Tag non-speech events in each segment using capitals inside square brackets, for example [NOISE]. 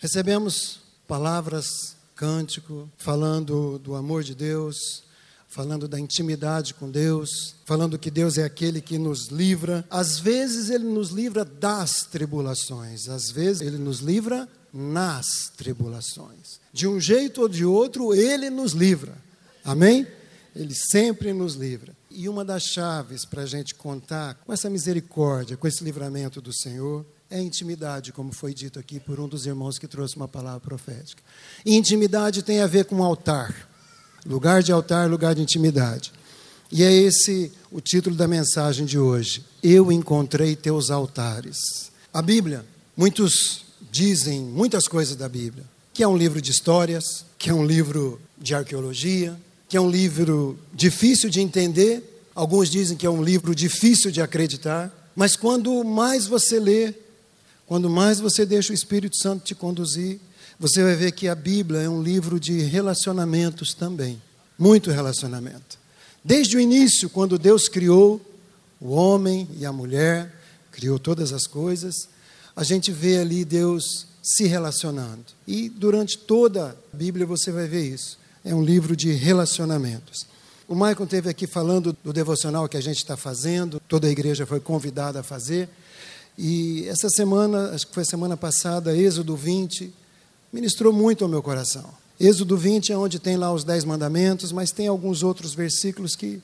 Recebemos palavras, cântico, falando do amor de Deus, falando da intimidade com Deus, falando que Deus é aquele que nos livra. Às vezes ele nos livra das tribulações, às vezes ele nos livra nas tribulações. De um jeito ou de outro, ele nos livra. Amém? Ele sempre nos livra. E uma das chaves para a gente contar com essa misericórdia, com esse livramento do Senhor, é intimidade, como foi dito aqui por um dos irmãos que trouxe uma palavra profética. Intimidade tem a ver com altar. Lugar de altar, lugar de intimidade. E é esse o título da mensagem de hoje. Eu encontrei teus altares. A Bíblia, muitos dizem muitas coisas da Bíblia, que é um livro de histórias, que é um livro de arqueologia, que é um livro difícil de entender, alguns dizem que é um livro difícil de acreditar, mas quando mais você lê, quando mais você deixa o Espírito Santo te conduzir, você vai ver que a Bíblia é um livro de relacionamentos também, muito relacionamento. Desde o início, quando Deus criou o homem e a mulher, criou todas as coisas, a gente vê ali Deus se relacionando. E durante toda a Bíblia você vai ver isso é um livro de relacionamentos. O Michael esteve aqui falando do devocional que a gente está fazendo, toda a igreja foi convidada a fazer. E essa semana, acho que foi semana passada, Êxodo 20, ministrou muito ao meu coração. Êxodo 20 é onde tem lá os dez mandamentos, mas tem alguns outros versículos que,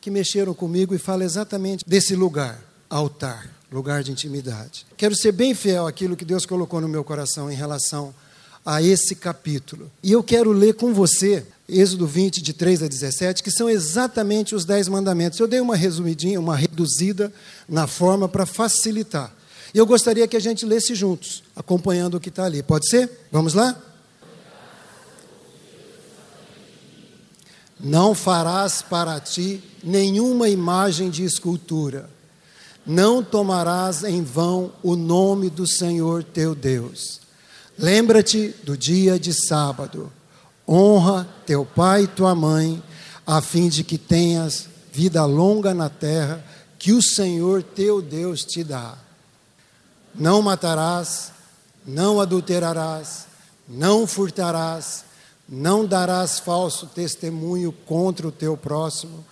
que mexeram comigo e fala exatamente desse lugar, altar, lugar de intimidade. Quero ser bem fiel àquilo que Deus colocou no meu coração em relação a esse capítulo. E eu quero ler com você Êxodo 20, de 3 a 17, que são exatamente os dez mandamentos. Eu dei uma resumidinha, uma reduzida na forma para facilitar. E eu gostaria que a gente lesse juntos, acompanhando o que está ali. Pode ser? Vamos lá? Não farás para ti nenhuma imagem de escultura. Não tomarás em vão o nome do Senhor teu Deus Lembra-te do dia de sábado. Honra teu pai e tua mãe, a fim de que tenhas vida longa na terra que o Senhor teu Deus te dá. Não matarás, não adulterarás, não furtarás, não darás falso testemunho contra o teu próximo,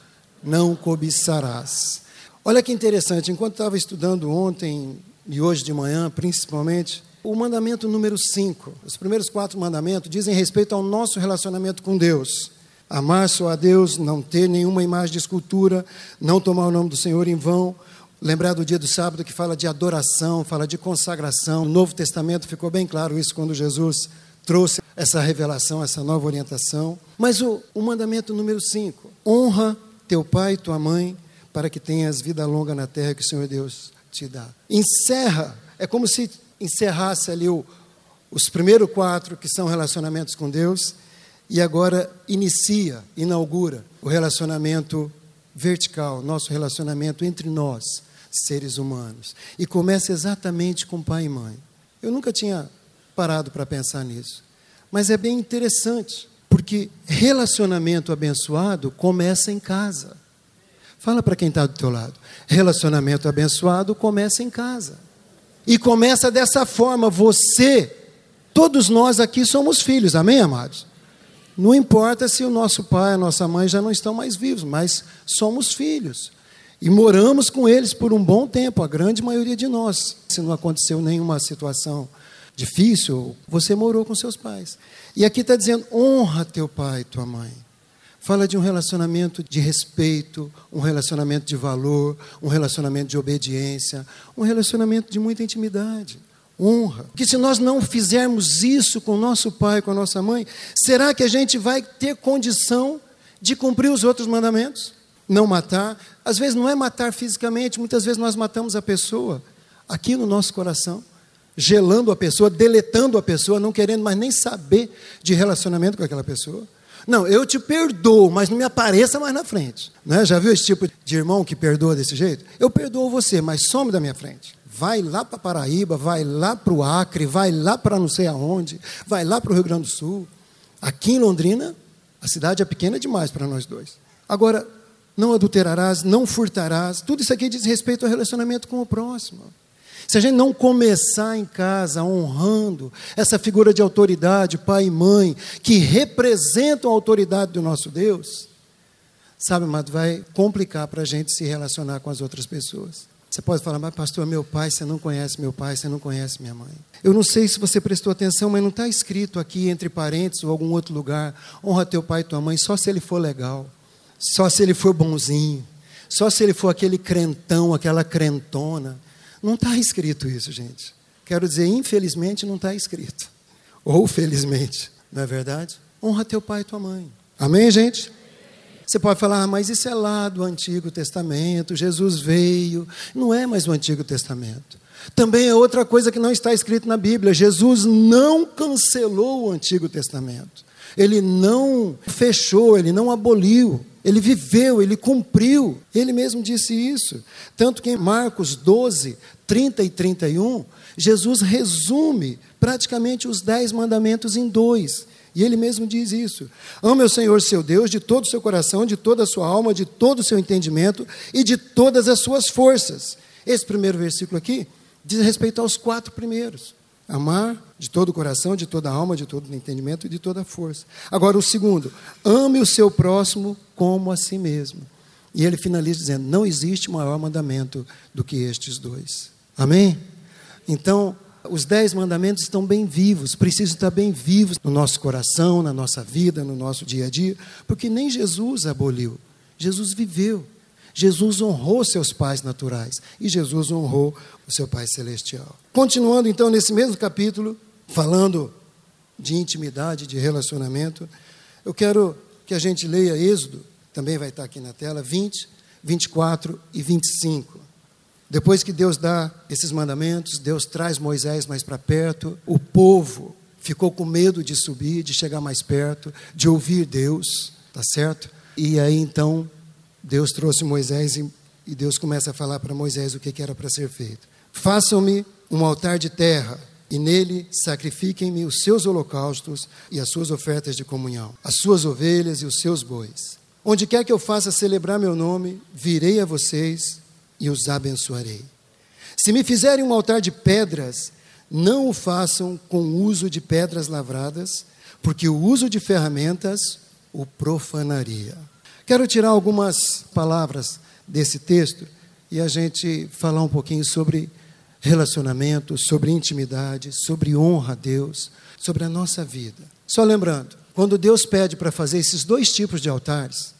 não cobiçarás. Olha que interessante, enquanto estava estudando ontem e hoje de manhã, principalmente, o mandamento número 5, os primeiros quatro mandamentos, dizem respeito ao nosso relacionamento com Deus. Amar só a Deus, não ter nenhuma imagem de escultura, não tomar o nome do Senhor em vão. Lembrar do dia do sábado que fala de adoração, fala de consagração. No Novo Testamento ficou bem claro isso quando Jesus trouxe essa revelação, essa nova orientação. Mas o, o mandamento número 5: honra teu pai e tua mãe, para que tenhas vida longa na terra que o Senhor Deus te dá. Encerra, é como se encerrasse ali o, os primeiros quatro, que são relacionamentos com Deus, e agora inicia, inaugura o relacionamento vertical, nosso relacionamento entre nós, seres humanos. E começa exatamente com pai e mãe. Eu nunca tinha parado para pensar nisso, mas é bem interessante, porque relacionamento abençoado começa em casa. Fala para quem está do teu lado. Relacionamento abençoado começa em casa. E começa dessa forma: você, todos nós aqui somos filhos, amém, amados? Não importa se o nosso pai, a nossa mãe já não estão mais vivos, mas somos filhos. E moramos com eles por um bom tempo, a grande maioria de nós. Se não aconteceu nenhuma situação difícil, você morou com seus pais. E aqui está dizendo: honra teu pai e tua mãe. Fala de um relacionamento de respeito, um relacionamento de valor, um relacionamento de obediência, um relacionamento de muita intimidade, honra. Que se nós não fizermos isso com nosso pai, com a nossa mãe, será que a gente vai ter condição de cumprir os outros mandamentos? Não matar. Às vezes não é matar fisicamente, muitas vezes nós matamos a pessoa aqui no nosso coração gelando a pessoa, deletando a pessoa, não querendo mais nem saber de relacionamento com aquela pessoa. Não, eu te perdoo, mas não me apareça mais na frente. Né? Já viu esse tipo de irmão que perdoa desse jeito? Eu perdoo você, mas some da minha frente. Vai lá para Paraíba, vai lá para o Acre, vai lá para não sei aonde, vai lá para o Rio Grande do Sul. Aqui em Londrina, a cidade é pequena demais para nós dois. Agora, não adulterarás, não furtarás, tudo isso aqui diz respeito ao relacionamento com o próximo. Se a gente não começar em casa honrando essa figura de autoridade, pai e mãe, que representam a autoridade do nosso Deus, sabe, mas vai complicar para a gente se relacionar com as outras pessoas. Você pode falar, mas pastor, meu pai, você não conhece meu pai, você não conhece minha mãe. Eu não sei se você prestou atenção, mas não está escrito aqui entre parênteses ou algum outro lugar: honra teu pai e tua mãe só se ele for legal, só se ele for bonzinho, só se ele for aquele crentão, aquela crentona. Não está escrito isso, gente. Quero dizer, infelizmente não está escrito. Ou felizmente, não é verdade? Honra teu pai e tua mãe. Amém, gente? Você pode falar, ah, mas isso é lá do Antigo Testamento, Jesus veio. Não é mais o Antigo Testamento. Também é outra coisa que não está escrito na Bíblia: Jesus não cancelou o Antigo Testamento. Ele não fechou, ele não aboliu. Ele viveu, ele cumpriu. Ele mesmo disse isso. Tanto que em Marcos 12, 30 e 31, Jesus resume praticamente os dez mandamentos em dois. E ele mesmo diz isso. Ame o Senhor seu Deus de todo o seu coração, de toda a sua alma, de todo o seu entendimento e de todas as suas forças. Esse primeiro versículo aqui diz respeito aos quatro primeiros. Amar de todo o coração, de toda a alma, de todo o entendimento e de toda a força. Agora, o segundo, ame o seu próximo como a si mesmo. E ele finaliza dizendo: não existe maior mandamento do que estes dois. Amém? Então, os dez mandamentos estão bem vivos, precisam estar bem vivos no nosso coração, na nossa vida, no nosso dia a dia, porque nem Jesus aboliu, Jesus viveu. Jesus honrou seus pais naturais e Jesus honrou o seu Pai Celestial. Continuando então nesse mesmo capítulo, falando de intimidade, de relacionamento, eu quero que a gente leia Êxodo, também vai estar aqui na tela, 20, 24 e 25. Depois que Deus dá esses mandamentos, Deus traz Moisés mais para perto, o povo ficou com medo de subir, de chegar mais perto, de ouvir Deus, tá certo? E aí então Deus trouxe Moisés e, e Deus começa a falar para Moisés o que, que era para ser feito. Façam-me um altar de terra e nele sacrifiquem-me os seus holocaustos e as suas ofertas de comunhão, as suas ovelhas e os seus bois. Onde quer que eu faça celebrar meu nome, virei a vocês e os abençoarei. Se me fizerem um altar de pedras, não o façam com uso de pedras lavradas, porque o uso de ferramentas o profanaria. Quero tirar algumas palavras desse texto e a gente falar um pouquinho sobre relacionamento, sobre intimidade, sobre honra a Deus, sobre a nossa vida. Só lembrando, quando Deus pede para fazer esses dois tipos de altares,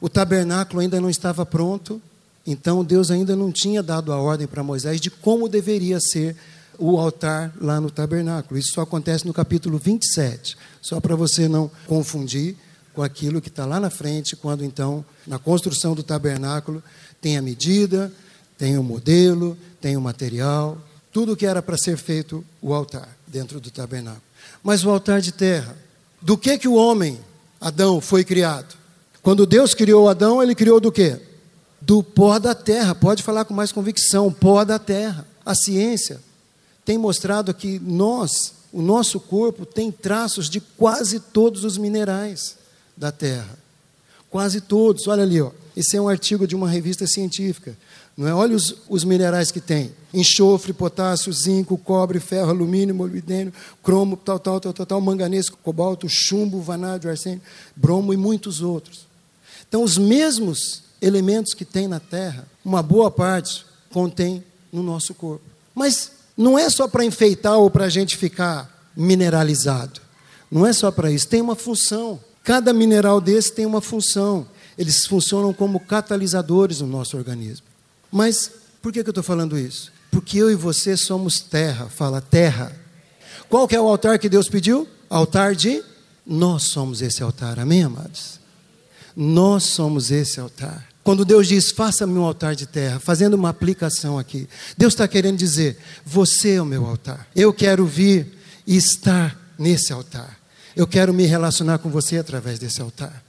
o tabernáculo ainda não estava pronto então Deus ainda não tinha dado a ordem para Moisés de como deveria ser o altar lá no tabernáculo. Isso só acontece no capítulo 27, só para você não confundir com aquilo que está lá na frente, quando então, na construção do tabernáculo, tem a medida, tem o modelo, tem o material, tudo que era para ser feito o altar dentro do tabernáculo. Mas o altar de terra, do que que o homem, Adão, foi criado? Quando Deus criou Adão, ele criou do quê? do pó da terra. Pode falar com mais convicção: pó da terra. A ciência tem mostrado que nós, o nosso corpo, tem traços de quase todos os minerais da terra. Quase todos. Olha ali, ó. esse é um artigo de uma revista científica. Não é? Olha os, os minerais que tem: enxofre, potássio, zinco, cobre, ferro, alumínio, molibdênio, cromo, tal, tal, tal, tal, tal manganês, cobalto, chumbo, vanádio, arsênio, bromo e muitos outros. Então, os mesmos elementos que tem na terra, uma boa parte contém no nosso corpo. Mas não é só para enfeitar ou para a gente ficar mineralizado. Não é só para isso, tem uma função. Cada mineral desse tem uma função. Eles funcionam como catalisadores no nosso organismo. Mas por que, eu estou falando isso? Porque eu e você somos terra, fala terra. Qual que é o altar que Deus pediu? Altar de nós somos esse altar, amém, amados? Nós somos esse altar. Quando Deus diz, faça-me um altar de terra, fazendo uma aplicação aqui, Deus está querendo dizer, você é o meu altar. Eu quero vir e estar nesse altar. Eu quero me relacionar com você através desse altar.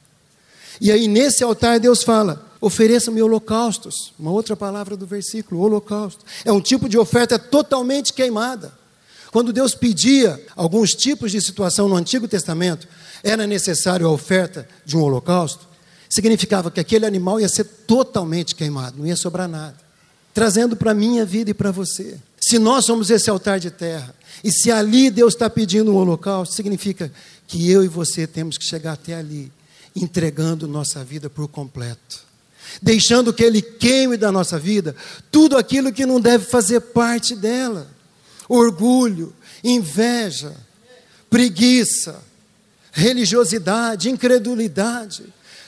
E aí, nesse altar, Deus fala: ofereça-me holocaustos. Uma outra palavra do versículo, holocausto. É um tipo de oferta totalmente queimada. Quando Deus pedia alguns tipos de situação no Antigo Testamento, era necessário a oferta de um holocausto significava que aquele animal ia ser totalmente queimado, não ia sobrar nada. Trazendo para a minha vida e para você. Se nós somos esse altar de terra, e se ali Deus está pedindo um holocausto, significa que eu e você temos que chegar até ali, entregando nossa vida por completo, deixando que Ele queime da nossa vida tudo aquilo que não deve fazer parte dela: orgulho, inveja, preguiça, religiosidade, incredulidade.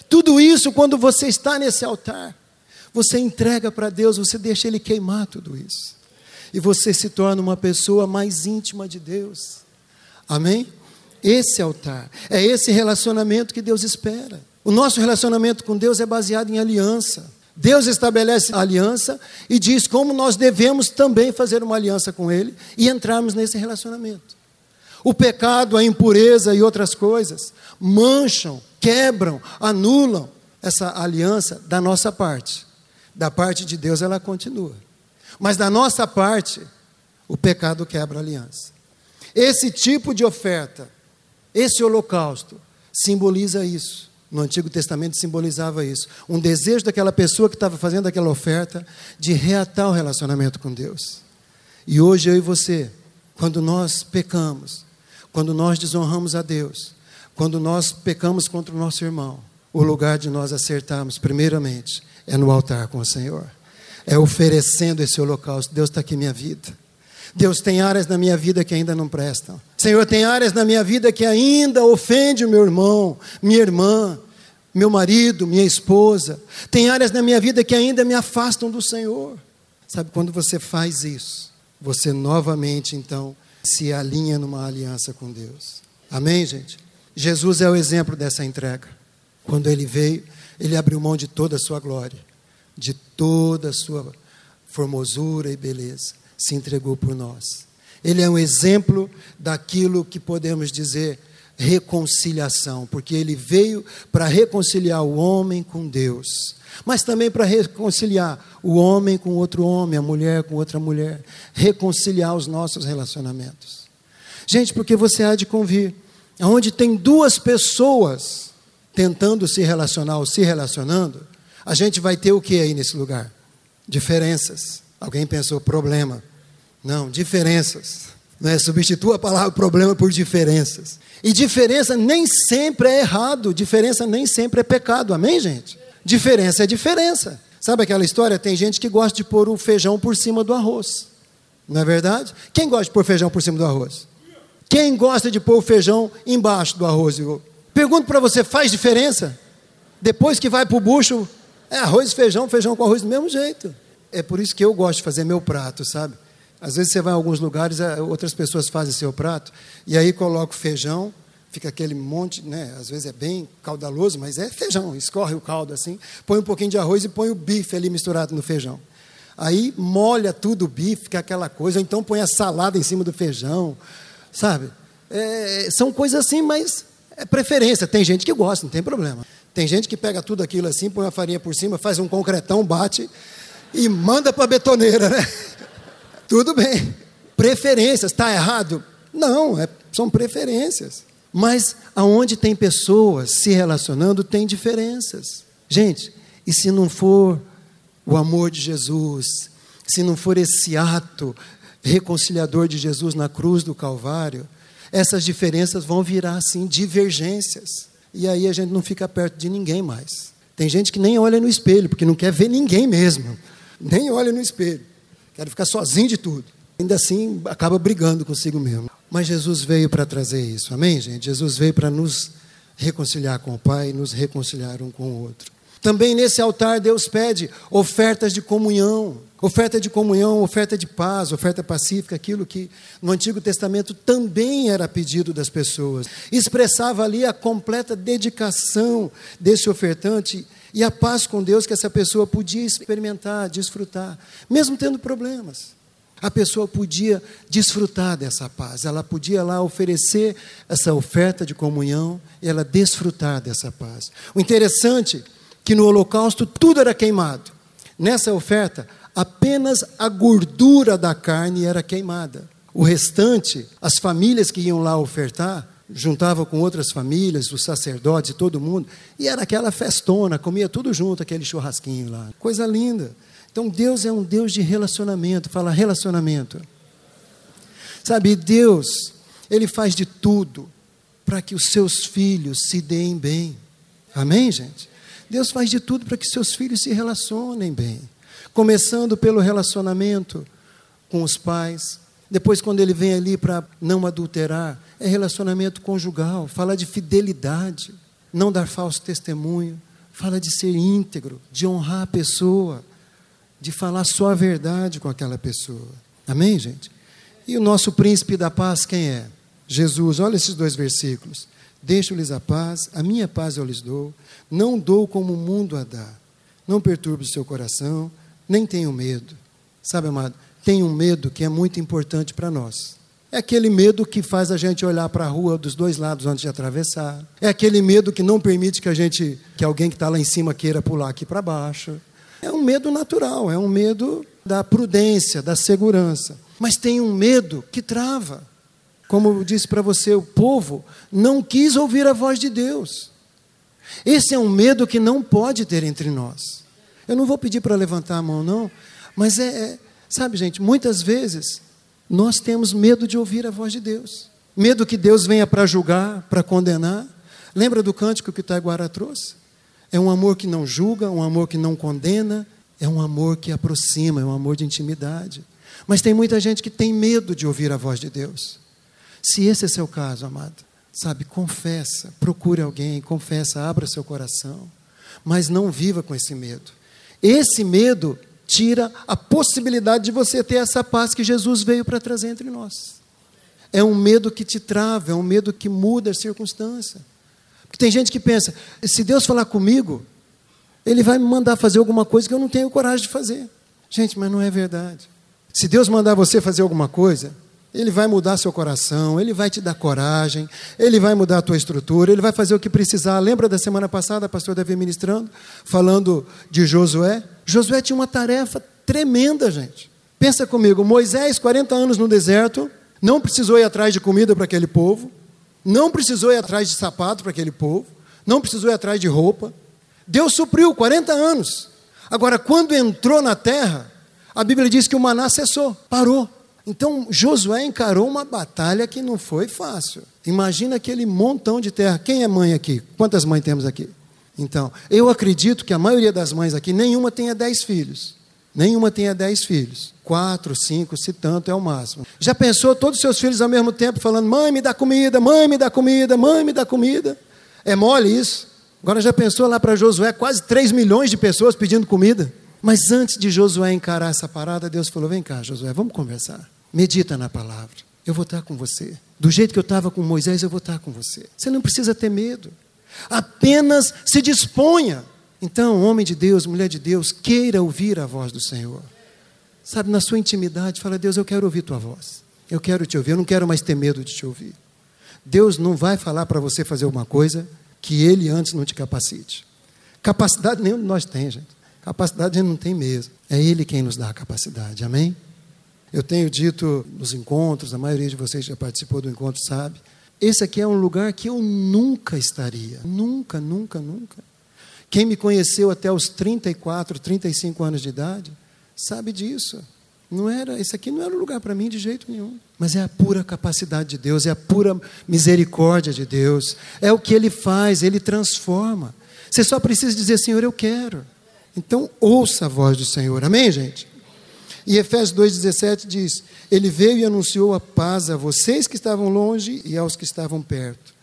Tudo isso, quando você está nesse altar, você entrega para Deus, você deixa Ele queimar tudo isso. E você se torna uma pessoa mais íntima de Deus. Amém? Esse altar, é esse relacionamento que Deus espera. O nosso relacionamento com Deus é baseado em aliança. Deus estabelece a aliança e diz como nós devemos também fazer uma aliança com Ele e entrarmos nesse relacionamento. O pecado, a impureza e outras coisas mancham, quebram, anulam essa aliança da nossa parte. Da parte de Deus ela continua. Mas da nossa parte, o pecado quebra a aliança. Esse tipo de oferta, esse holocausto, simboliza isso. No Antigo Testamento simbolizava isso. Um desejo daquela pessoa que estava fazendo aquela oferta de reatar o relacionamento com Deus. E hoje eu e você, quando nós pecamos, quando nós desonramos a Deus, quando nós pecamos contra o nosso irmão, o lugar de nós acertarmos, primeiramente, é no altar com o Senhor. É oferecendo esse holocausto. Deus está aqui minha vida. Deus tem áreas na minha vida que ainda não prestam. Senhor, tem áreas na minha vida que ainda ofende o meu irmão, minha irmã meu marido, minha esposa. Tem áreas na minha vida que ainda me afastam do Senhor. Sabe, quando você faz isso, você novamente então se alinha numa aliança com Deus. Amém, gente? Jesus é o exemplo dessa entrega. Quando ele veio, ele abriu mão de toda a sua glória, de toda a sua formosura e beleza, se entregou por nós. Ele é um exemplo daquilo que podemos dizer reconciliação, porque ele veio para reconciliar o homem com Deus, mas também para reconciliar o homem com outro homem, a mulher com outra mulher, reconciliar os nossos relacionamentos. Gente, porque você há de convir, onde tem duas pessoas tentando se relacionar ou se relacionando, a gente vai ter o que aí nesse lugar? Diferenças. Alguém pensou problema? Não, diferenças. Né? Substitua a palavra problema por diferenças. E diferença nem sempre é errado, diferença nem sempre é pecado, amém, gente? Diferença é diferença. Sabe aquela história? Tem gente que gosta de pôr o feijão por cima do arroz. Não é verdade? Quem gosta de pôr feijão por cima do arroz? Quem gosta de pôr o feijão embaixo do arroz? Pergunto para você, faz diferença? Depois que vai para o bucho, é arroz e feijão, feijão com arroz do mesmo jeito. É por isso que eu gosto de fazer meu prato, sabe? Às vezes você vai em alguns lugares, outras pessoas fazem seu prato, e aí coloca o feijão, fica aquele monte, né? Às vezes é bem caudaloso, mas é feijão, escorre o caldo assim, põe um pouquinho de arroz e põe o bife ali misturado no feijão. Aí molha tudo o bife, fica aquela coisa, ou então põe a salada em cima do feijão, sabe? É, são coisas assim, mas é preferência. Tem gente que gosta, não tem problema. Tem gente que pega tudo aquilo assim, põe a farinha por cima, faz um concretão, bate e manda para a betoneira, né? [LAUGHS] Tudo bem. Preferências, está errado? Não, é, são preferências. Mas aonde tem pessoas se relacionando, tem diferenças. Gente, e se não for o amor de Jesus, se não for esse ato reconciliador de Jesus na cruz do Calvário, essas diferenças vão virar assim divergências. E aí a gente não fica perto de ninguém mais. Tem gente que nem olha no espelho, porque não quer ver ninguém mesmo. Nem olha no espelho. Quero ficar sozinho de tudo. Ainda assim, acaba brigando consigo mesmo. Mas Jesus veio para trazer isso, amém, gente? Jesus veio para nos reconciliar com o Pai, nos reconciliar um com o outro. Também nesse altar, Deus pede ofertas de comunhão. Oferta de comunhão, oferta de paz, oferta pacífica, aquilo que no Antigo Testamento também era pedido das pessoas. Expressava ali a completa dedicação desse ofertante e a paz com Deus que essa pessoa podia experimentar, desfrutar, mesmo tendo problemas. A pessoa podia desfrutar dessa paz, ela podia lá oferecer essa oferta de comunhão e ela desfrutar dessa paz. O interessante que no holocausto tudo era queimado. Nessa oferta, apenas a gordura da carne era queimada. O restante, as famílias que iam lá ofertar, juntava com outras famílias, os sacerdotes todo mundo, e era aquela festona, comia tudo junto, aquele churrasquinho lá. Coisa linda. Então Deus é um Deus de relacionamento, fala relacionamento. Sabe, Deus, Ele faz de tudo para que os seus filhos se deem bem. Amém, gente? Deus faz de tudo para que seus filhos se relacionem bem. Começando pelo relacionamento com os pais. Depois, quando ele vem ali para não adulterar, é relacionamento conjugal, fala de fidelidade, não dar falso testemunho, fala de ser íntegro, de honrar a pessoa, de falar só a verdade com aquela pessoa. Amém, gente? E o nosso príncipe da paz, quem é? Jesus. Olha esses dois versículos. Deixo-lhes a paz, a minha paz eu lhes dou, não dou como o mundo a dá. Não perturbe o seu coração, nem tenham medo. Sabe, amado, tem um medo que é muito importante para nós. É aquele medo que faz a gente olhar para a rua dos dois lados antes de atravessar. É aquele medo que não permite que a gente, que alguém que está lá em cima queira pular aqui para baixo. É um medo natural, é um medo da prudência, da segurança. Mas tem um medo que trava. Como eu disse para você, o povo não quis ouvir a voz de Deus. Esse é um medo que não pode ter entre nós. Eu não vou pedir para levantar a mão, não, mas é, é Sabe, gente, muitas vezes nós temos medo de ouvir a voz de Deus. Medo que Deus venha para julgar, para condenar. Lembra do cântico que o Taiguara trouxe? É um amor que não julga, um amor que não condena, é um amor que aproxima, é um amor de intimidade. Mas tem muita gente que tem medo de ouvir a voz de Deus. Se esse é seu caso, amado, sabe, confessa, procure alguém, confessa, abra seu coração, mas não viva com esse medo. Esse medo tira a possibilidade de você ter essa paz que Jesus veio para trazer entre nós. É um medo que te trava, é um medo que muda a circunstância. Porque tem gente que pensa: se Deus falar comigo, Ele vai me mandar fazer alguma coisa que eu não tenho coragem de fazer. Gente, mas não é verdade. Se Deus mandar você fazer alguma coisa, ele vai mudar seu coração, Ele vai te dar coragem, Ele vai mudar a tua estrutura, Ele vai fazer o que precisar. Lembra da semana passada, pastor Davi ministrando, falando de Josué? Josué tinha uma tarefa tremenda, gente. Pensa comigo, Moisés, 40 anos no deserto, não precisou ir atrás de comida para aquele povo, não precisou ir atrás de sapato para aquele povo, não precisou ir atrás de roupa. Deus supriu 40 anos. Agora, quando entrou na terra, a Bíblia diz que o maná cessou, parou. Então Josué encarou uma batalha que não foi fácil. Imagina aquele montão de terra. Quem é mãe aqui? Quantas mães temos aqui? Então, eu acredito que a maioria das mães aqui, nenhuma tenha dez filhos. Nenhuma tenha dez filhos. Quatro, cinco, se tanto, é o máximo. Já pensou todos os seus filhos ao mesmo tempo falando: mãe, me dá comida, mãe, me dá comida, mãe, me dá comida? É mole isso? Agora já pensou lá para Josué, quase 3 milhões de pessoas pedindo comida? Mas antes de Josué encarar essa parada, Deus falou: vem cá, Josué, vamos conversar. Medita na palavra. Eu vou estar com você. Do jeito que eu estava com Moisés, eu vou estar com você. Você não precisa ter medo. Apenas se disponha. Então, homem de Deus, mulher de Deus, queira ouvir a voz do Senhor. Sabe, na sua intimidade, fala: Deus, eu quero ouvir tua voz. Eu quero te ouvir, eu não quero mais ter medo de te ouvir. Deus não vai falar para você fazer alguma coisa que Ele antes não te capacite. Capacidade nenhum de nós tem, gente. Capacidade a gente não tem mesmo. É Ele quem nos dá a capacidade. Amém? Eu tenho dito nos encontros, a maioria de vocês já participou do encontro, sabe? Esse aqui é um lugar que eu nunca estaria. Nunca, nunca, nunca. Quem me conheceu até os 34, 35 anos de idade, sabe disso. Não era, esse aqui não era um lugar para mim de jeito nenhum. Mas é a pura capacidade de Deus, é a pura misericórdia de Deus. É o que Ele faz, Ele transforma. Você só precisa dizer, Senhor, eu quero. Então, ouça a voz do Senhor. Amém, gente? E Efésios 2,17 diz: Ele veio e anunciou a paz a vocês que estavam longe e aos que estavam perto.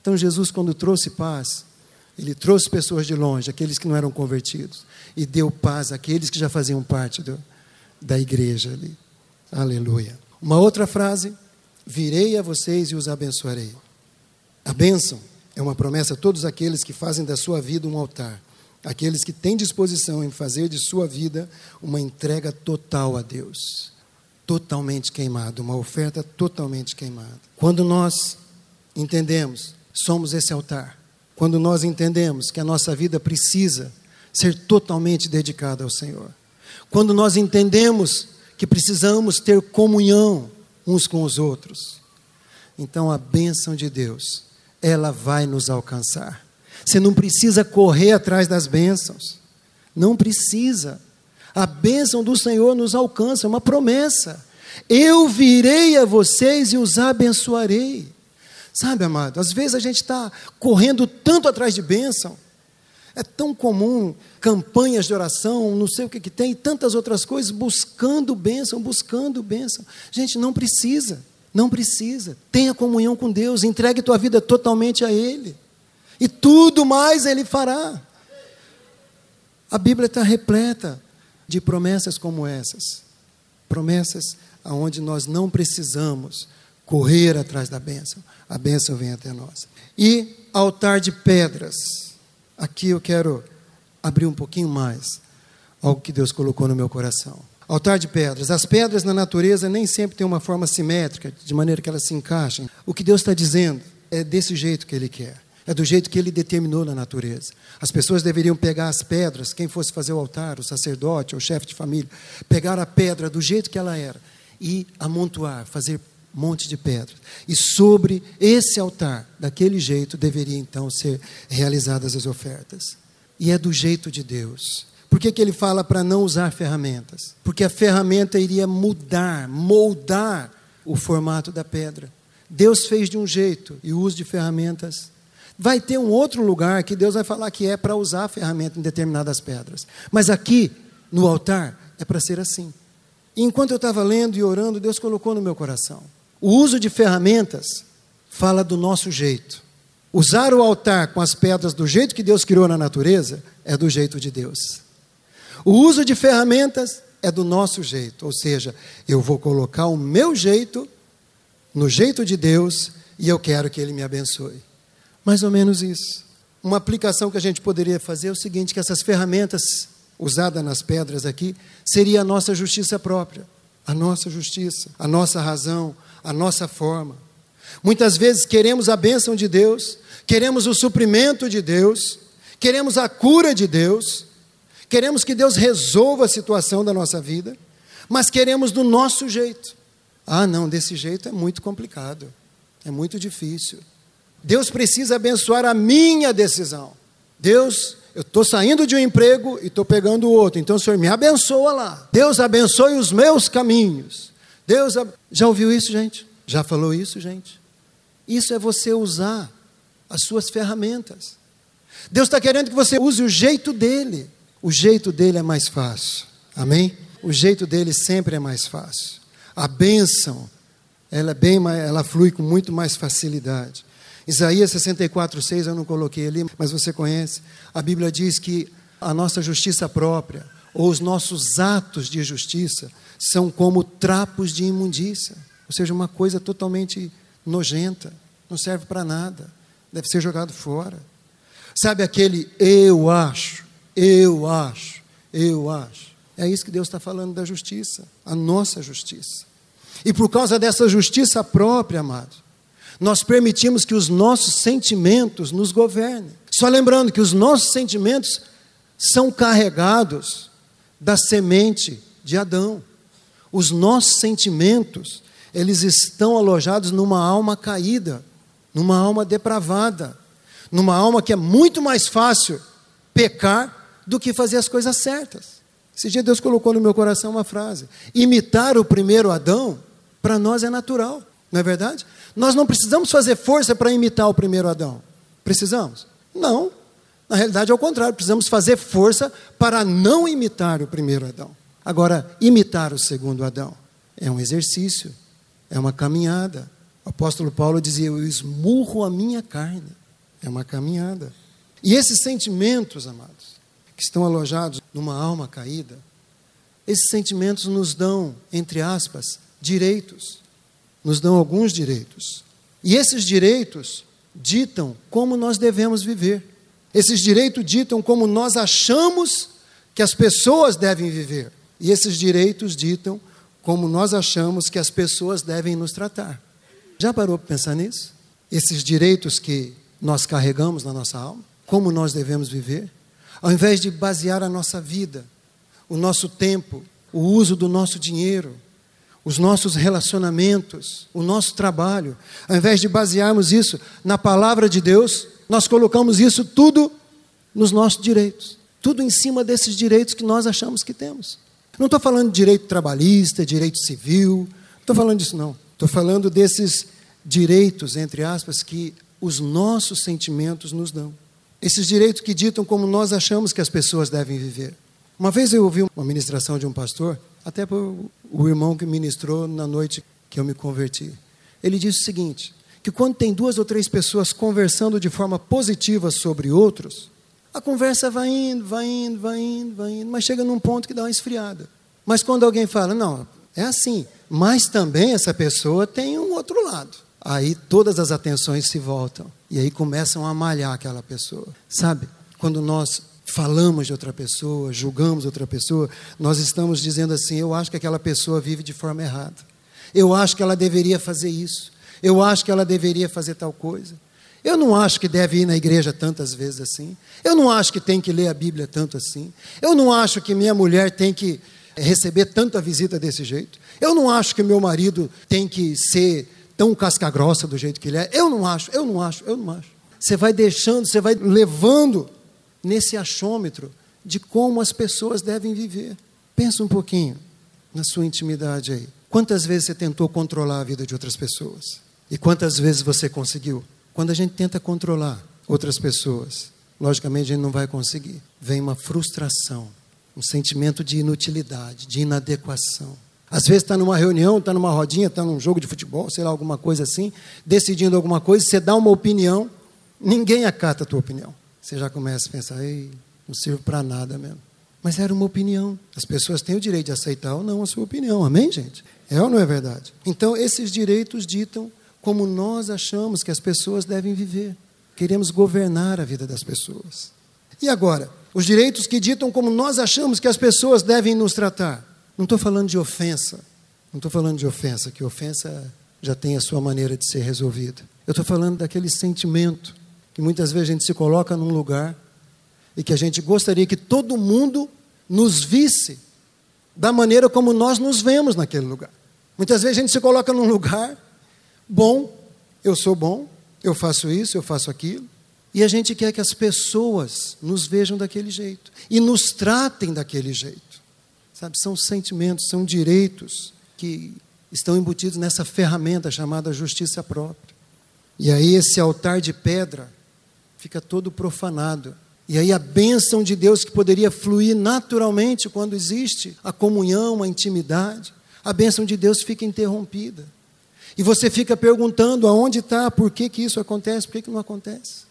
Então, Jesus, quando trouxe paz, ele trouxe pessoas de longe, aqueles que não eram convertidos, e deu paz àqueles que já faziam parte do, da igreja ali. Aleluia. Uma outra frase: Virei a vocês e os abençoarei. A bênção é uma promessa a todos aqueles que fazem da sua vida um altar aqueles que têm disposição em fazer de sua vida uma entrega total a Deus, totalmente queimado, uma oferta totalmente queimada. Quando nós entendemos, somos esse altar. Quando nós entendemos que a nossa vida precisa ser totalmente dedicada ao Senhor. Quando nós entendemos que precisamos ter comunhão uns com os outros. Então a bênção de Deus, ela vai nos alcançar. Você não precisa correr atrás das bênçãos. Não precisa. A bênção do Senhor nos alcança, é uma promessa. Eu virei a vocês e os abençoarei. Sabe, amado, às vezes a gente está correndo tanto atrás de bênção. É tão comum campanhas de oração, não sei o que, que tem, tantas outras coisas, buscando bênção, buscando bênção. Gente, não precisa, não precisa. Tenha comunhão com Deus, entregue tua vida totalmente a Ele. E tudo mais Ele fará. A Bíblia está repleta de promessas como essas. Promessas aonde nós não precisamos correr atrás da bênção. A bênção vem até nós. E altar de pedras. Aqui eu quero abrir um pouquinho mais algo que Deus colocou no meu coração. Altar de pedras. As pedras na natureza nem sempre têm uma forma simétrica, de maneira que elas se encaixem. O que Deus está dizendo é desse jeito que Ele quer. É do jeito que ele determinou na natureza. As pessoas deveriam pegar as pedras, quem fosse fazer o altar, o sacerdote o chefe de família, pegar a pedra do jeito que ela era e amontoar, fazer monte de pedras. E sobre esse altar, daquele jeito, deveria então ser realizadas as ofertas. E é do jeito de Deus. Por que, que ele fala para não usar ferramentas? Porque a ferramenta iria mudar, moldar o formato da pedra. Deus fez de um jeito e o uso de ferramentas Vai ter um outro lugar que Deus vai falar que é para usar a ferramenta em determinadas pedras. Mas aqui, no altar, é para ser assim. E enquanto eu estava lendo e orando, Deus colocou no meu coração. O uso de ferramentas fala do nosso jeito. Usar o altar com as pedras do jeito que Deus criou na natureza é do jeito de Deus. O uso de ferramentas é do nosso jeito, ou seja, eu vou colocar o meu jeito no jeito de Deus e eu quero que Ele me abençoe. Mais ou menos isso. Uma aplicação que a gente poderia fazer é o seguinte: que essas ferramentas usadas nas pedras aqui seria a nossa justiça própria, a nossa justiça, a nossa razão, a nossa forma. Muitas vezes queremos a bênção de Deus, queremos o suprimento de Deus, queremos a cura de Deus, queremos que Deus resolva a situação da nossa vida, mas queremos do nosso jeito. Ah, não, desse jeito é muito complicado, é muito difícil. Deus precisa abençoar a minha decisão. Deus, eu estou saindo de um emprego e estou pegando outro, então o Senhor me abençoa lá. Deus abençoe os meus caminhos. Deus, já ouviu isso, gente? Já falou isso, gente? Isso é você usar as suas ferramentas. Deus está querendo que você use o jeito dele. O jeito dele é mais fácil. Amém? O jeito dele sempre é mais fácil. A bênção, ela é bem ela flui com muito mais facilidade. Isaías 64, 6 eu não coloquei ali, mas você conhece. A Bíblia diz que a nossa justiça própria, ou os nossos atos de justiça, são como trapos de imundícia. Ou seja, uma coisa totalmente nojenta, não serve para nada, deve ser jogado fora. Sabe aquele eu acho, eu acho, eu acho? É isso que Deus está falando da justiça, a nossa justiça. E por causa dessa justiça própria, amado, nós permitimos que os nossos sentimentos nos governem. Só lembrando que os nossos sentimentos são carregados da semente de Adão. Os nossos sentimentos, eles estão alojados numa alma caída, numa alma depravada, numa alma que é muito mais fácil pecar do que fazer as coisas certas. Esse dia Deus colocou no meu coração uma frase: imitar o primeiro Adão, para nós é natural, não é verdade? Nós não precisamos fazer força para imitar o primeiro Adão. Precisamos? Não. Na realidade, é o contrário, precisamos fazer força para não imitar o primeiro Adão. Agora, imitar o segundo Adão é um exercício, é uma caminhada. O apóstolo Paulo dizia: Eu esmurro a minha carne. É uma caminhada. E esses sentimentos, amados, que estão alojados numa alma caída, esses sentimentos nos dão, entre aspas, direitos nos dão alguns direitos. E esses direitos ditam como nós devemos viver. Esses direitos ditam como nós achamos que as pessoas devem viver. E esses direitos ditam como nós achamos que as pessoas devem nos tratar. Já parou para pensar nisso? Esses direitos que nós carregamos na nossa alma, como nós devemos viver, ao invés de basear a nossa vida, o nosso tempo, o uso do nosso dinheiro, os nossos relacionamentos, o nosso trabalho. Ao invés de basearmos isso na palavra de Deus, nós colocamos isso tudo nos nossos direitos. Tudo em cima desses direitos que nós achamos que temos. Não estou falando de direito trabalhista, direito civil, não estou falando disso, não. Estou falando desses direitos, entre aspas, que os nossos sentimentos nos dão. Esses direitos que ditam como nós achamos que as pessoas devem viver. Uma vez eu ouvi uma ministração de um pastor, até por o irmão que ministrou na noite que eu me converti. Ele disse o seguinte: que quando tem duas ou três pessoas conversando de forma positiva sobre outros, a conversa vai indo, vai indo, vai indo, vai indo, mas chega num ponto que dá uma esfriada. Mas quando alguém fala, não, é assim, mas também essa pessoa tem um outro lado. Aí todas as atenções se voltam e aí começam a malhar aquela pessoa. Sabe? Quando nós falamos de outra pessoa, julgamos outra pessoa, nós estamos dizendo assim: eu acho que aquela pessoa vive de forma errada. Eu acho que ela deveria fazer isso. Eu acho que ela deveria fazer tal coisa. Eu não acho que deve ir na igreja tantas vezes assim. Eu não acho que tem que ler a Bíblia tanto assim. Eu não acho que minha mulher tem que receber tanta visita desse jeito. Eu não acho que meu marido tem que ser tão casca grossa do jeito que ele é. Eu não acho, eu não acho, eu não acho. Você vai deixando, você vai levando nesse achômetro de como as pessoas devem viver. Pensa um pouquinho na sua intimidade aí. Quantas vezes você tentou controlar a vida de outras pessoas? E quantas vezes você conseguiu? Quando a gente tenta controlar outras pessoas, logicamente a gente não vai conseguir. Vem uma frustração, um sentimento de inutilidade, de inadequação. Às vezes está numa reunião, está numa rodinha, está num jogo de futebol, sei lá, alguma coisa assim, decidindo alguma coisa, você dá uma opinião, ninguém acata a tua opinião. Você já começa a pensar, ei, não sirvo para nada mesmo. Mas era uma opinião. As pessoas têm o direito de aceitar ou não a sua opinião, amém, gente? É ou não é verdade? Então, esses direitos ditam como nós achamos que as pessoas devem viver. Queremos governar a vida das pessoas. E agora, os direitos que ditam como nós achamos que as pessoas devem nos tratar. Não estou falando de ofensa. Não estou falando de ofensa, que ofensa já tem a sua maneira de ser resolvida. Eu estou falando daquele sentimento que muitas vezes a gente se coloca num lugar e que a gente gostaria que todo mundo nos visse da maneira como nós nos vemos naquele lugar. Muitas vezes a gente se coloca num lugar bom, eu sou bom, eu faço isso, eu faço aquilo, e a gente quer que as pessoas nos vejam daquele jeito e nos tratem daquele jeito. Sabe, são sentimentos, são direitos que estão embutidos nessa ferramenta chamada justiça própria. E aí esse altar de pedra fica todo profanado. E aí a bênção de Deus que poderia fluir naturalmente quando existe a comunhão, a intimidade, a bênção de Deus fica interrompida. E você fica perguntando aonde está, por que, que isso acontece, por que, que não acontece.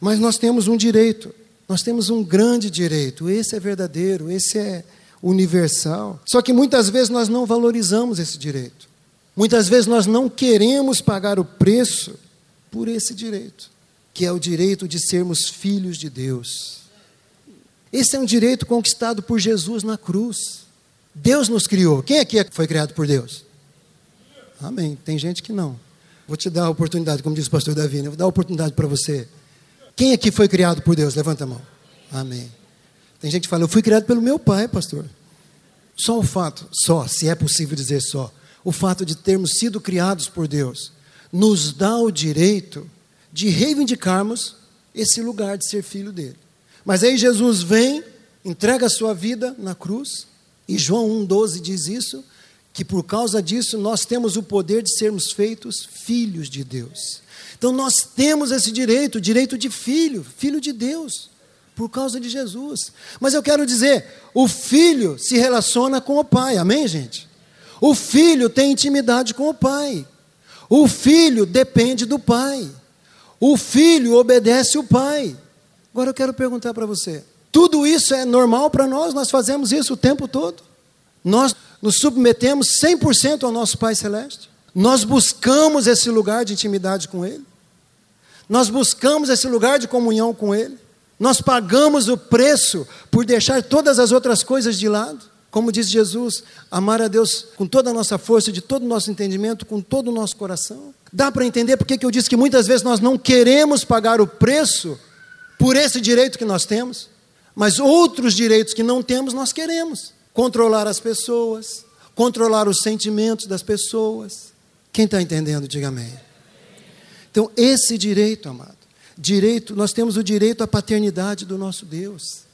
Mas nós temos um direito, nós temos um grande direito, esse é verdadeiro, esse é universal. Só que muitas vezes nós não valorizamos esse direito. Muitas vezes nós não queremos pagar o preço por esse direito que é o direito de sermos filhos de Deus. Esse é um direito conquistado por Jesus na cruz. Deus nos criou. Quem aqui foi criado por Deus? Amém. Tem gente que não. Vou te dar a oportunidade, como diz o pastor Davi, né? vou dar a oportunidade para você. Quem aqui foi criado por Deus? Levanta a mão. Amém. Tem gente que fala, eu fui criado pelo meu pai, pastor. Só o fato, só, se é possível dizer só, o fato de termos sido criados por Deus, nos dá o direito de reivindicarmos esse lugar de ser filho dele. Mas aí Jesus vem, entrega a sua vida na cruz, e João 1,12 diz isso, que por causa disso nós temos o poder de sermos feitos filhos de Deus. Então nós temos esse direito, direito de filho, filho de Deus, por causa de Jesus. Mas eu quero dizer, o filho se relaciona com o pai, amém, gente? O filho tem intimidade com o pai. O filho depende do pai. O filho obedece o pai. Agora eu quero perguntar para você: tudo isso é normal para nós? Nós fazemos isso o tempo todo? Nós nos submetemos 100% ao nosso Pai Celeste? Nós buscamos esse lugar de intimidade com Ele? Nós buscamos esse lugar de comunhão com Ele? Nós pagamos o preço por deixar todas as outras coisas de lado? Como diz Jesus, amar a Deus com toda a nossa força, de todo o nosso entendimento, com todo o nosso coração. Dá para entender porque que eu disse que muitas vezes nós não queremos pagar o preço por esse direito que nós temos, mas outros direitos que não temos nós queremos. Controlar as pessoas, controlar os sentimentos das pessoas. Quem está entendendo, diga amém. Então, esse direito, amado, direito, nós temos o direito à paternidade do nosso Deus.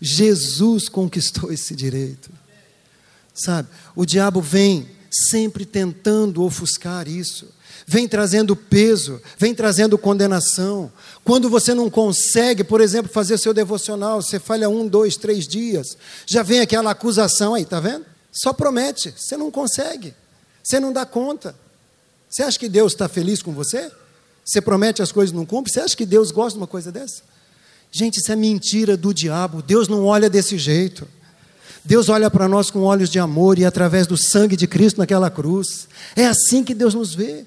Jesus conquistou esse direito. Sabe? O diabo vem sempre tentando ofuscar isso. Vem trazendo peso, vem trazendo condenação. Quando você não consegue, por exemplo, fazer seu devocional, você falha um, dois, três dias, já vem aquela acusação aí, tá vendo? Só promete, você não consegue, você não dá conta. Você acha que Deus está feliz com você? Você promete as coisas e não cumpre? Você acha que Deus gosta de uma coisa dessa? Gente, isso é mentira do diabo. Deus não olha desse jeito. Deus olha para nós com olhos de amor e através do sangue de Cristo naquela cruz. É assim que Deus nos vê.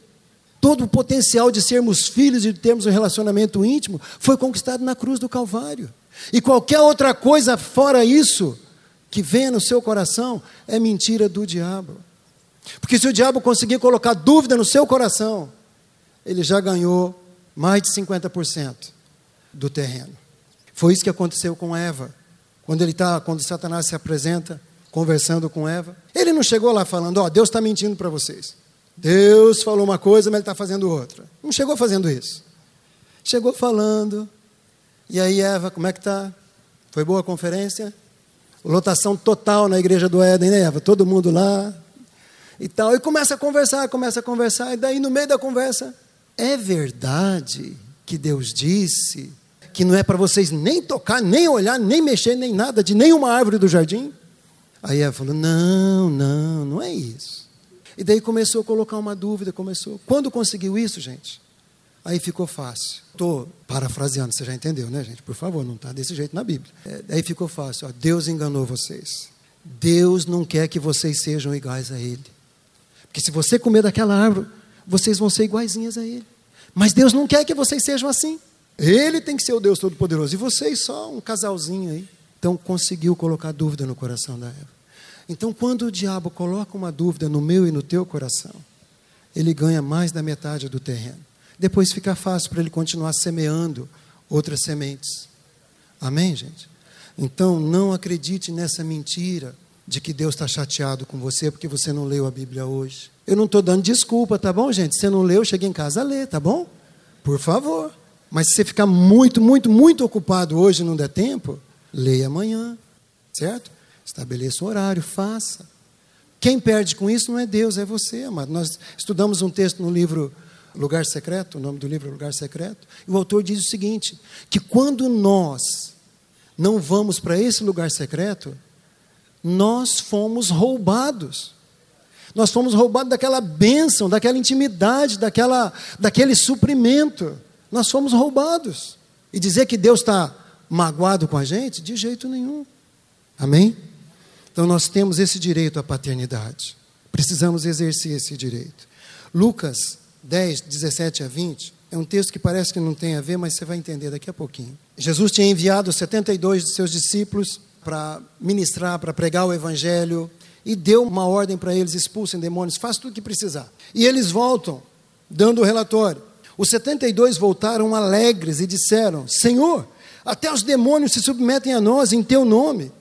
Todo o potencial de sermos filhos e de termos um relacionamento íntimo foi conquistado na cruz do Calvário. E qualquer outra coisa fora isso que venha no seu coração é mentira do diabo. Porque se o diabo conseguir colocar dúvida no seu coração, ele já ganhou mais de 50% do terreno. Foi isso que aconteceu com Eva. Quando ele tá, quando Satanás se apresenta conversando com Eva, ele não chegou lá falando, ó, oh, Deus está mentindo para vocês. Deus falou uma coisa, mas ele está fazendo outra. Não chegou fazendo isso. Chegou falando. E aí, Eva, como é que tá? Foi boa a conferência? Lotação total na igreja do Éden, né, Eva? Todo mundo lá. E tal. E começa a conversar, começa a conversar. E daí, no meio da conversa, é verdade que Deus disse que não é para vocês nem tocar, nem olhar, nem mexer, nem nada de nenhuma árvore do jardim? Aí ela falou: Não, não, não é isso. E daí começou a colocar uma dúvida, começou. Quando conseguiu isso, gente? Aí ficou fácil. Estou parafraseando, você já entendeu, né, gente? Por favor, não está desse jeito na Bíblia. É, daí ficou fácil. Ó, Deus enganou vocês. Deus não quer que vocês sejam iguais a Ele. Porque se você comer daquela árvore, vocês vão ser iguaizinhas a Ele. Mas Deus não quer que vocês sejam assim. Ele tem que ser o Deus Todo-Poderoso. E vocês só um casalzinho aí. Então conseguiu colocar dúvida no coração da Eva. Então, quando o diabo coloca uma dúvida no meu e no teu coração, ele ganha mais da metade do terreno. Depois fica fácil para ele continuar semeando outras sementes. Amém, gente? Então, não acredite nessa mentira de que Deus está chateado com você porque você não leu a Bíblia hoje. Eu não estou dando desculpa, tá bom, gente? Você não leu, chega em casa a ler, tá bom? Por favor. Mas se você ficar muito, muito, muito ocupado hoje e não der tempo, leia amanhã, certo? Estabeleça um horário, faça. Quem perde com isso não é Deus, é você, amado. Nós estudamos um texto no livro Lugar Secreto, o nome do livro é Lugar Secreto, e o autor diz o seguinte: que quando nós não vamos para esse lugar secreto, nós fomos roubados. Nós fomos roubados daquela bênção, daquela intimidade, daquela, daquele suprimento. Nós fomos roubados. E dizer que Deus está magoado com a gente, de jeito nenhum. Amém? Então nós temos esse direito à paternidade. Precisamos exercer esse direito. Lucas 10, 17 a 20, é um texto que parece que não tem a ver, mas você vai entender daqui a pouquinho. Jesus tinha enviado 72 de seus discípulos para ministrar, para pregar o evangelho, e deu uma ordem para eles: expulsem demônios, façam tudo o que precisar. E eles voltam, dando o relatório. Os 72 voltaram alegres e disseram: Senhor, até os demônios se submetem a nós em teu nome.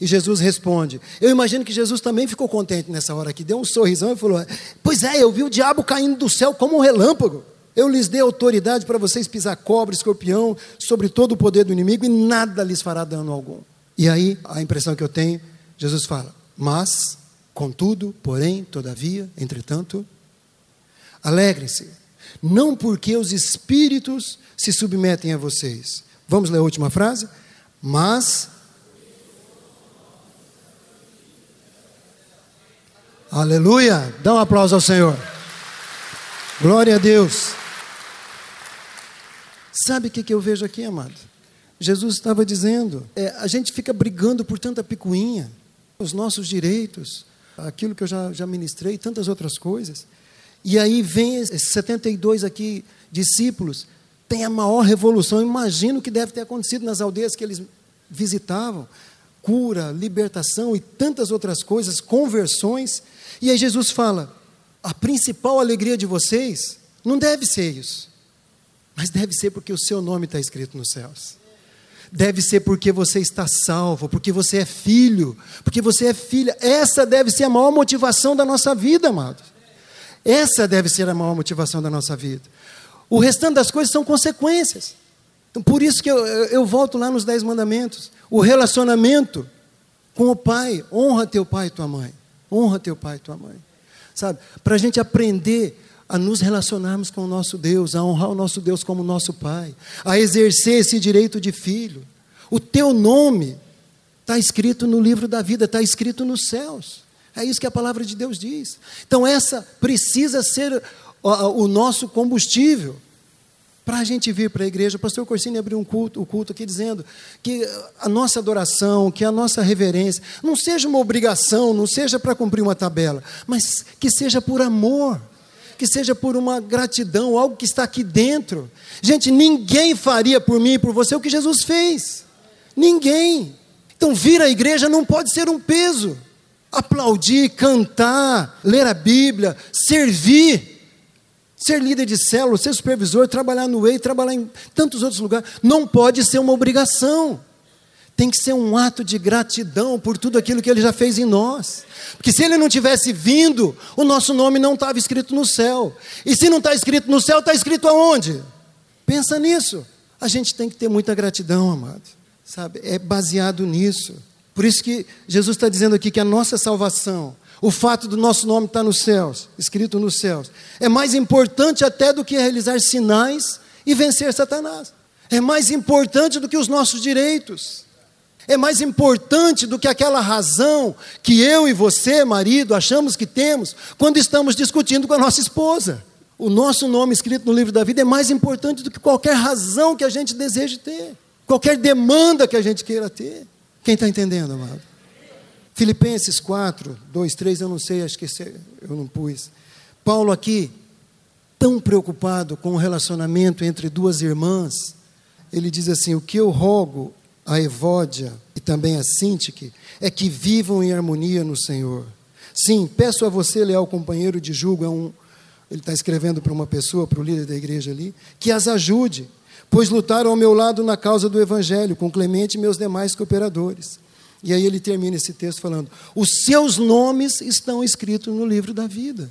E Jesus responde. Eu imagino que Jesus também ficou contente nessa hora aqui, deu um sorrisão e falou: Pois é, eu vi o diabo caindo do céu como um relâmpago. Eu lhes dei autoridade para vocês pisar cobra, escorpião, sobre todo o poder do inimigo e nada lhes fará dano algum. E aí, a impressão que eu tenho, Jesus fala: Mas, contudo, porém, todavia, entretanto, alegrem-se não porque os espíritos se submetem a vocês. Vamos ler a última frase? Mas. Aleluia! Dá um aplauso ao Senhor. Glória a Deus. Sabe o que, eu vejo aqui, amado? Jesus estava dizendo: é, a gente fica brigando por tanta picuinha, os nossos direitos, aquilo que eu já, já ministrei, tantas outras coisas. E aí vem esses 72 aqui discípulos, tem a maior revolução. Imagino o que deve ter acontecido nas aldeias que eles visitavam. Cura, libertação e tantas outras coisas, conversões. E aí Jesus fala: a principal alegria de vocês não deve ser isso, mas deve ser porque o seu nome está escrito nos céus. Deve ser porque você está salvo, porque você é filho, porque você é filha. Essa deve ser a maior motivação da nossa vida, amados. Essa deve ser a maior motivação da nossa vida. O restante das coisas são consequências. Então, por isso que eu, eu volto lá nos Dez Mandamentos. O relacionamento com o pai, honra teu pai e tua mãe. Honra teu pai e tua mãe. Sabe? Para a gente aprender a nos relacionarmos com o nosso Deus, a honrar o nosso Deus como nosso Pai, a exercer esse direito de filho. O teu nome está escrito no livro da vida, está escrito nos céus. É isso que a palavra de Deus diz. Então, essa precisa ser o, nosso combustível para a gente vir para a igreja. O pastor Corsini abriu um culto, o culto aqui dizendo que a nossa adoração, que a nossa reverência, não seja uma obrigação, não seja para cumprir uma tabela, mas que seja por amor que seja por uma gratidão, algo que está aqui dentro. Gente, ninguém faria por mim e por você o que Jesus fez. Ninguém. Então, vir à igreja não pode ser um peso. Aplaudir, cantar, ler a Bíblia, servir, ser líder de célula, ser supervisor, trabalhar no EI, trabalhar em tantos outros lugares, não pode ser uma obrigação tem que ser um ato de gratidão por tudo aquilo que ele já fez em nós. Porque se ele não tivesse vindo, o nosso nome não estava escrito no céu. E se não está escrito no céu, está escrito aonde? Pensa nisso. A gente tem que ter muita gratidão, amado. Sabe? É baseado nisso. Por isso que Jesus está dizendo aqui que a nossa salvação, o fato do nosso nome estar nos céus, escrito nos céus, é mais importante até do que realizar sinais e vencer Satanás. É mais importante do que os nossos direitos é mais importante do que aquela razão que eu e você, marido, achamos que temos quando estamos discutindo com a nossa esposa. O nosso nome escrito no livro da vida é mais importante do que qualquer razão que a gente deseje ter, qualquer demanda que a gente queira ter. Quem está entendendo, amado? Filipenses 4, 2, 3, eu não sei, acho que eu não pus. Paulo aqui, tão preocupado com o relacionamento entre duas irmãs, ele diz assim: O que eu rogo a Evódia e também a Sintique é que vivam em harmonia no Senhor. Sim, peço a você, leal companheiro de julgo, é um, ele está escrevendo para uma pessoa, para o líder da igreja ali, que as ajude, pois lutaram ao meu lado na causa do Evangelho, com Clemente e meus demais cooperadores. E aí ele termina esse texto falando: os seus nomes estão escritos no livro da vida.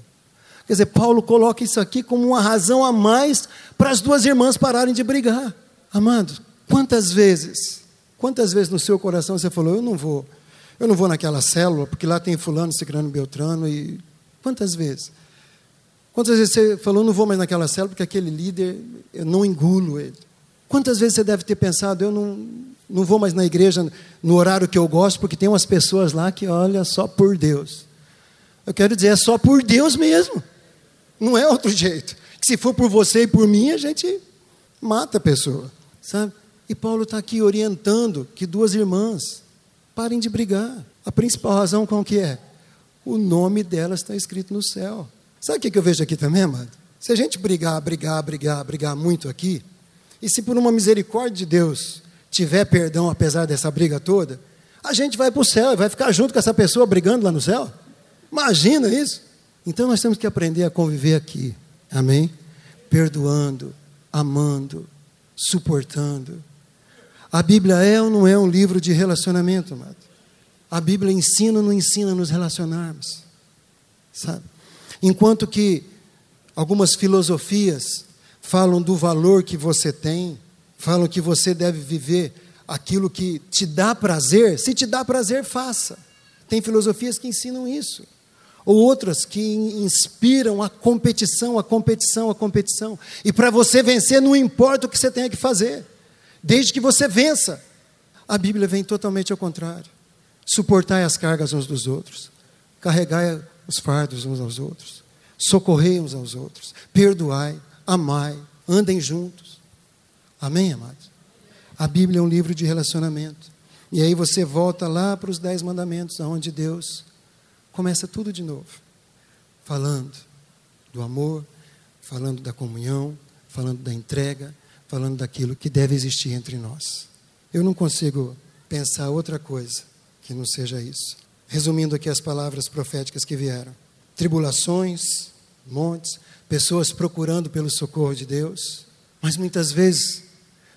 Quer dizer, Paulo coloca isso aqui como uma razão a mais para as duas irmãs pararem de brigar. Amado, quantas vezes Quantas vezes no seu coração você falou, eu não vou, eu não vou naquela célula, porque lá tem fulano, ciclano, beltrano, e quantas vezes? Quantas vezes você falou, não vou mais naquela célula, porque aquele líder, eu não engulo ele? Quantas vezes você deve ter pensado, eu não, não vou mais na igreja no horário que eu gosto, porque tem umas pessoas lá que, olha, só por Deus. Eu quero dizer, é só por Deus mesmo. Não é outro jeito. Se for por você e por mim, a gente mata a pessoa, sabe? E Paulo está aqui orientando que duas irmãs parem de brigar. A principal razão qual que é? O nome delas está escrito no céu. Sabe o que eu vejo aqui também, amado? Se a gente brigar, brigar, brigar, brigar muito aqui, e se por uma misericórdia de Deus tiver perdão apesar dessa briga toda, a gente vai para o céu e vai ficar junto com essa pessoa brigando lá no céu. Imagina isso. Então nós temos que aprender a conviver aqui. Amém? Perdoando, amando, suportando a Bíblia é ou não é um livro de relacionamento, amado? A Bíblia ensina ou não ensina a nos relacionarmos? Sabe? Enquanto que algumas filosofias falam do valor que você tem, falam que você deve viver aquilo que te dá prazer, se te dá prazer, faça. Tem filosofias que ensinam isso. Ou outras que inspiram a competição, a competição, a competição. E para você vencer, não importa o que você tenha que fazer desde que você vença. A Bíblia vem totalmente ao contrário. Suportai as cargas uns dos outros, carregai os fardos uns aos outros, socorrei uns aos outros, perdoai, amai, andem juntos. Amém, amados? A Bíblia é um livro de relacionamento. E aí você volta lá para os dez mandamentos, onde Deus começa tudo de novo, falando do amor, falando da comunhão, falando da entrega, falando daquilo que deve existir entre nós. Eu não consigo pensar outra coisa que não seja isso. Resumindo aqui as palavras proféticas que vieram: tribulações, montes, pessoas procurando pelo socorro de Deus, mas muitas vezes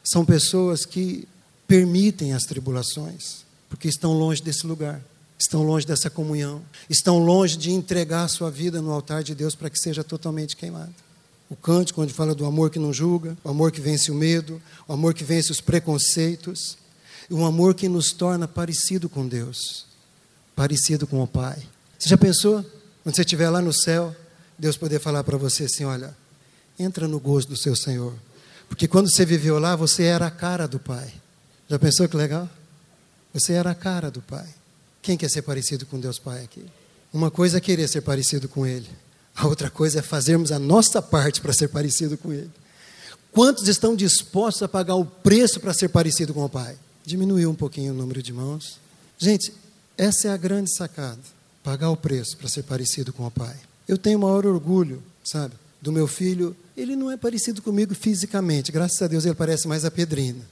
são pessoas que permitem as tribulações, porque estão longe desse lugar, estão longe dessa comunhão, estão longe de entregar a sua vida no altar de Deus para que seja totalmente queimada. O cântico, onde fala do amor que não julga, o amor que vence o medo, o amor que vence os preconceitos, um amor que nos torna parecido com Deus, parecido com o Pai. Você já pensou? Quando você estiver lá no céu, Deus poder falar para você assim: olha, entra no gozo do seu Senhor. Porque quando você viveu lá, você era a cara do Pai. Já pensou que legal? Você era a cara do Pai. Quem quer ser parecido com Deus Pai aqui? Uma coisa é querer ser parecido com Ele, a outra coisa é fazermos a nossa parte para ser parecido com Ele. Quantos estão dispostos a pagar o preço para ser parecido com o Pai? Diminuiu um pouquinho o número de mãos. Gente, essa é a grande sacada: pagar o preço para ser parecido com o Pai. Eu tenho maior orgulho, sabe, do meu filho. Ele não é parecido comigo fisicamente, graças a Deus ele parece mais a Pedrina,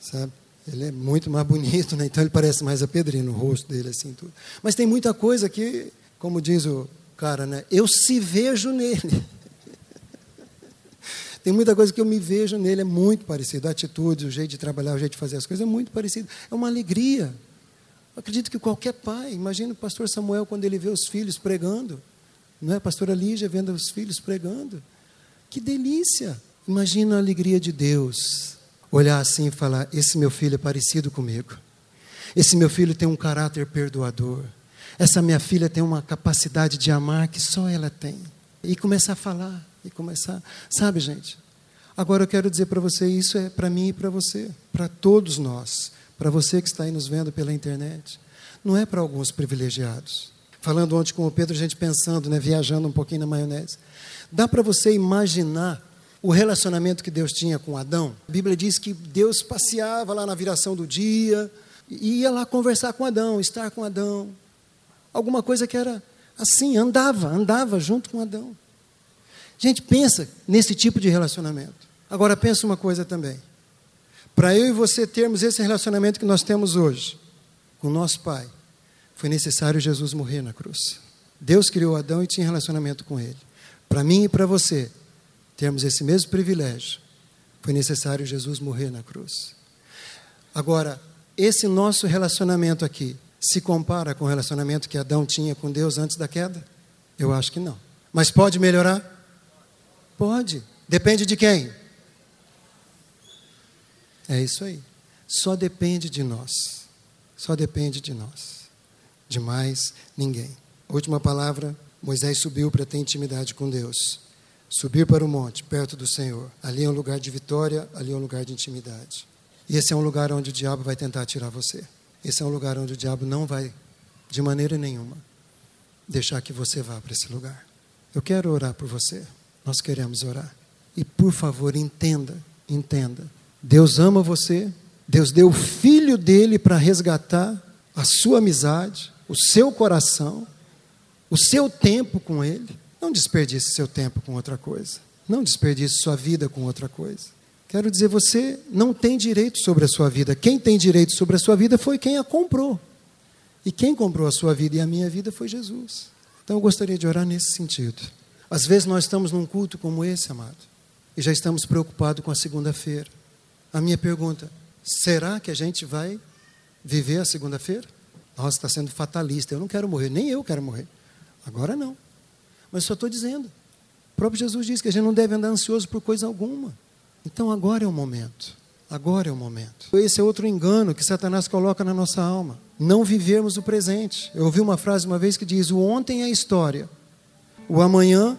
sabe? Ele é muito mais bonito, né? então ele parece mais a Pedrina, o rosto dele assim tudo. Mas tem muita coisa que, como diz o cara, né? Eu se vejo nele. [LAUGHS] tem muita coisa que eu me vejo nele, é muito parecido. A atitude, o jeito de trabalhar, o jeito de fazer as coisas é muito parecido. É uma alegria. Eu acredito que qualquer pai, imagina o pastor Samuel quando ele vê os filhos pregando, não é? A pastora Lígia vendo os filhos pregando. Que delícia! Imagina a alegria de Deus olhar assim e falar: Esse meu filho é parecido comigo. Esse meu filho tem um caráter perdoador. Essa minha filha tem uma capacidade de amar que só ela tem. E começar a falar, e começar. Sabe, gente? Agora eu quero dizer para você: isso é para mim e para você, para todos nós, para você que está aí nos vendo pela internet. Não é para alguns privilegiados. Falando ontem com o Pedro, a gente pensando, né, viajando um pouquinho na maionese. Dá para você imaginar o relacionamento que Deus tinha com Adão. A Bíblia diz que Deus passeava lá na viração do dia, e ia lá conversar com Adão, estar com Adão. Alguma coisa que era assim, andava, andava junto com Adão. Gente, pensa nesse tipo de relacionamento. Agora pensa uma coisa também. Para eu e você termos esse relacionamento que nós temos hoje com nosso Pai, foi necessário Jesus morrer na cruz. Deus criou Adão e tinha relacionamento com ele. Para mim e para você, termos esse mesmo privilégio, foi necessário Jesus morrer na cruz. Agora, esse nosso relacionamento aqui se compara com o relacionamento que Adão tinha com Deus antes da queda? Eu acho que não. Mas pode melhorar? Pode. Depende de quem? É isso aí. Só depende de nós. Só depende de nós. De mais ninguém. Última palavra: Moisés subiu para ter intimidade com Deus subir para o monte, perto do Senhor. Ali é um lugar de vitória, ali é um lugar de intimidade. E esse é um lugar onde o diabo vai tentar tirar você. Esse é um lugar onde o diabo não vai, de maneira nenhuma, deixar que você vá para esse lugar. Eu quero orar por você. Nós queremos orar. E por favor, entenda, entenda. Deus ama você. Deus deu o filho dele para resgatar a sua amizade, o seu coração, o seu tempo com ele. Não desperdice seu tempo com outra coisa. Não desperdice sua vida com outra coisa. Quero dizer, você não tem direito sobre a sua vida. Quem tem direito sobre a sua vida foi quem a comprou. E quem comprou a sua vida e a minha vida foi Jesus. Então eu gostaria de orar nesse sentido. Às vezes nós estamos num culto como esse, amado, e já estamos preocupados com a segunda-feira. A minha pergunta: será que a gente vai viver a segunda-feira? Nossa, está sendo fatalista. Eu não quero morrer, nem eu quero morrer. Agora não. Mas só estou dizendo. O próprio Jesus disse que a gente não deve andar ansioso por coisa alguma. Então agora é o momento. Agora é o momento. Esse é outro engano que Satanás coloca na nossa alma. Não vivermos o presente. Eu ouvi uma frase uma vez que diz: o ontem é história, o amanhã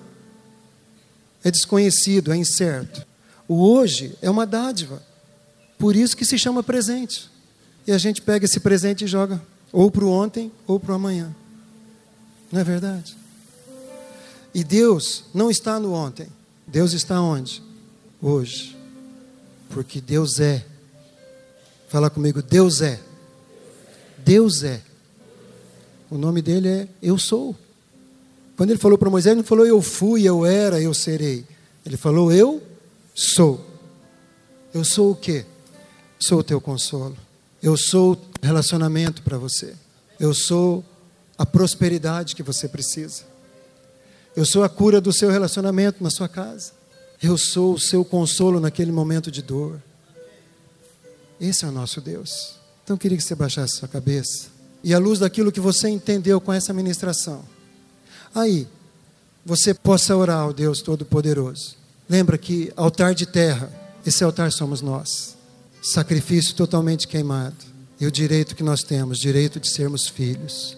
é desconhecido, é incerto. O hoje é uma dádiva. Por isso que se chama presente. E a gente pega esse presente e joga ou para o ontem ou para o amanhã. Não é verdade? E Deus não está no ontem. Deus está onde? Hoje. Porque Deus é. Fala comigo, Deus é. Deus é. O nome dele é Eu sou. Quando ele falou para Moisés, ele não falou eu fui, eu era, eu serei. Ele falou eu sou. Eu sou o quê? Sou o teu consolo. Eu sou relacionamento para você. Eu sou a prosperidade que você precisa. Eu sou a cura do seu relacionamento na sua casa. Eu sou o seu consolo naquele momento de dor. Esse é o nosso Deus. Então eu queria que você baixasse sua cabeça. E à luz daquilo que você entendeu com essa ministração, aí você possa orar ao Deus Todo-Poderoso. Lembra que altar de terra, esse altar somos nós. Sacrifício totalmente queimado. E o direito que nós temos, direito de sermos filhos.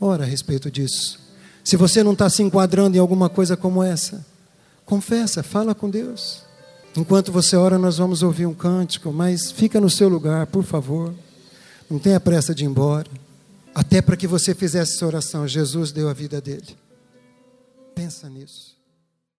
Ora a respeito disso. Se você não está se enquadrando em alguma coisa como essa, confessa, fala com Deus. Enquanto você ora, nós vamos ouvir um cântico, mas fica no seu lugar, por favor. Não tenha pressa de ir embora. Até para que você fizesse essa oração, Jesus deu a vida dele. Pensa nisso.